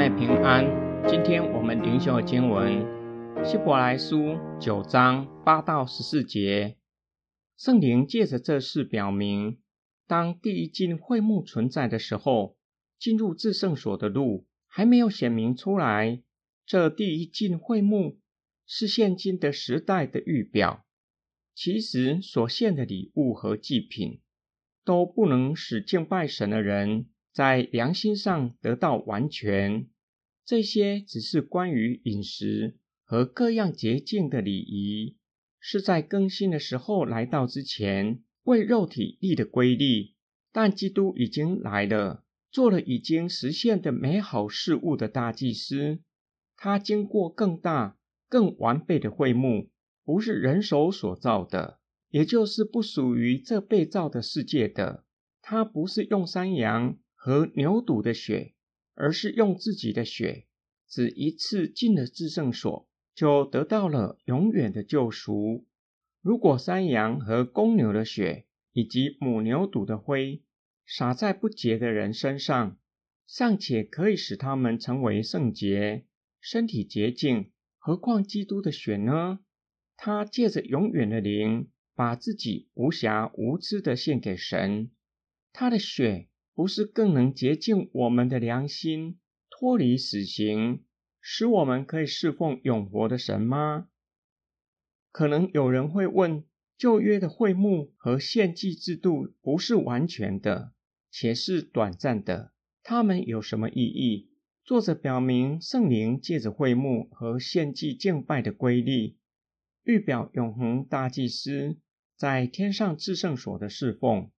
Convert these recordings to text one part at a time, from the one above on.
妹平安。今天我们灵修的经文《希伯来书》九章八到十四节。圣灵借着这事表明，当第一进会幕存在的时候，进入至圣所的路还没有显明出来。这第一进会幕是现今的时代的预表。其实所献的礼物和祭品都不能使敬拜神的人。在良心上得到完全，这些只是关于饮食和各样洁净的礼仪，是在更新的时候来到之前为肉体立的规律。但基督已经来了，做了已经实现的美好事物的大祭司。他经过更大、更完备的会幕，不是人手所造的，也就是不属于这被造的世界的。他不是用山羊。和牛犊的血，而是用自己的血，只一次进了至圣所，就得到了永远的救赎。如果山羊和公牛的血，以及母牛犊的灰，洒在不洁的人身上，尚且可以使他们成为圣洁、身体洁净，何况基督的血呢？他借着永远的灵，把自己无瑕无疵的献给神，他的血。不是更能洁净我们的良心，脱离死刑，使我们可以侍奉永活的神吗？可能有人会问：旧约的会幕和献祭制度不是完全的，且是短暂的，它们有什么意义？作者表明，圣灵借着会幕和献祭敬拜的规律，预表永恒大祭司在天上至圣所的侍奉。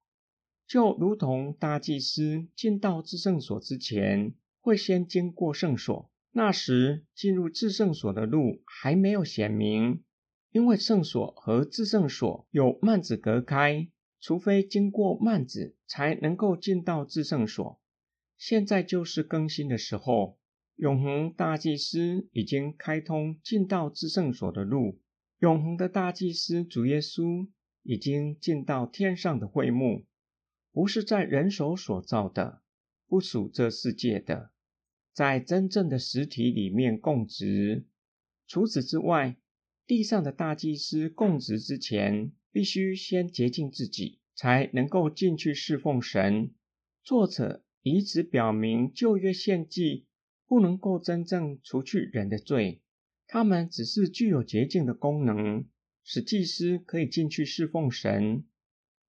就如同大祭司进到至圣所之前，会先经过圣所，那时进入至圣所的路还没有显明，因为圣所和至圣所有幔子隔开，除非经过幔子，才能够进到至圣所。现在就是更新的时候，永恒大祭司已经开通进到至圣所的路，永恒的大祭司主耶稣已经进到天上的会幕。不是在人手所造的，不属这世界的，在真正的实体里面供职。除此之外，地上的大祭司供职之前，必须先洁净自己，才能够进去侍奉神。作者以此表明，旧约献祭不能够真正除去人的罪，他们只是具有洁净的功能，使祭司可以进去侍奉神。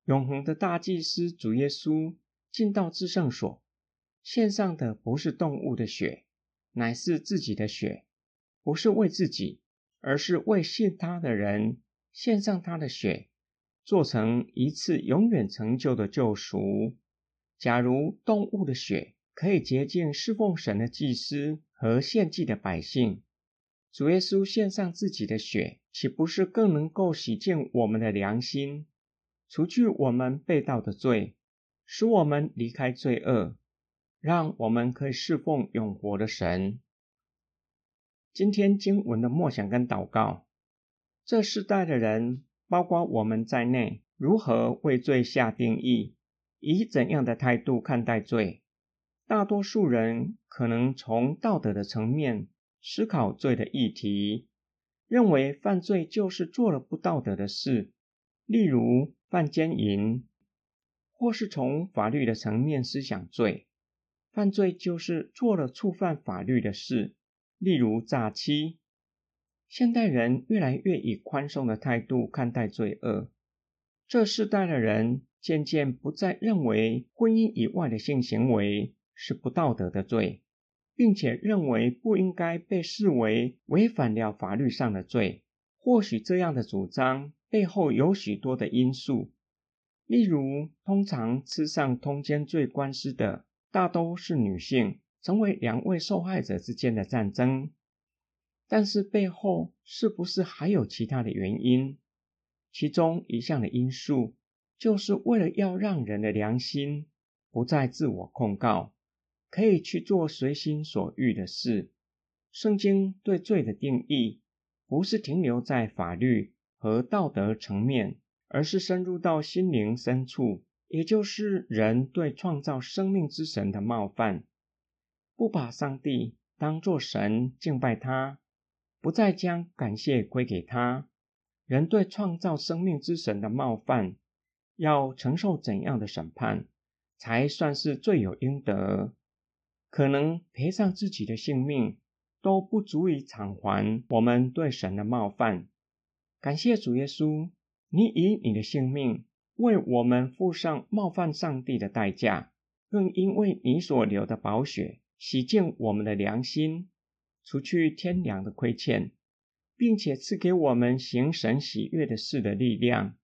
永恒的大祭司主耶稣进到至圣所，献上的不是动物的血，乃是自己的血，不是为自己，而是为信他的人献上他的血，做成一次永远成就的救赎。假如动物的血可以洁净侍奉神的祭司和献祭的百姓，主耶稣献上自己的血，岂不是更能够洗净我们的良心？除去我们被盗的罪，使我们离开罪恶，让我们可以侍奉永活的神。今天经文的默想跟祷告，这世代的人，包括我们在内，如何为罪下定义？以怎样的态度看待罪？大多数人可能从道德的层面思考罪的议题，认为犯罪就是做了不道德的事，例如。犯奸淫，或是从法律的层面思想罪，犯罪就是做了触犯法律的事，例如诈欺。现代人越来越以宽松的态度看待罪恶，这世代的人渐渐不再认为婚姻以外的性行为是不道德的罪，并且认为不应该被视为违反了法律上的罪。或许这样的主张。背后有许多的因素，例如，通常吃上通奸罪官司的大都是女性，成为两位受害者之间的战争。但是背后是不是还有其他的原因？其中一项的因素，就是为了要让人的良心不再自我控告，可以去做随心所欲的事。圣经对罪的定义，不是停留在法律。和道德层面，而是深入到心灵深处，也就是人对创造生命之神的冒犯，不把上帝当作神敬拜他，不再将感谢归给他。人对创造生命之神的冒犯，要承受怎样的审判，才算是罪有应得？可能赔上自己的性命，都不足以偿还我们对神的冒犯。感谢主耶稣，你以你的性命为我们付上冒犯上帝的代价，更因为你所流的宝血洗净我们的良心，除去天良的亏欠。并且赐给我们行神喜悦的事的力量，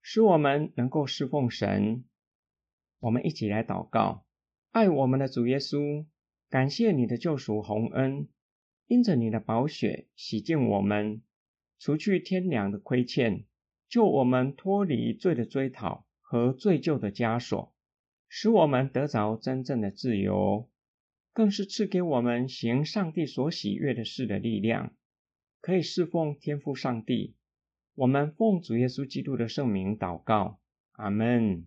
使我们能够侍奉神。我们一起来祷告：爱我们的主耶稣，感谢你的救赎洪恩，因着你的宝血洗净我们，除去天良的亏欠，救我们脱离罪的追讨和罪疚的枷锁，使我们得着真正的自由，更是赐给我们行上帝所喜悦的事的力量。可以侍奉天父上帝，我们奉主耶稣基督的圣名祷告，阿门。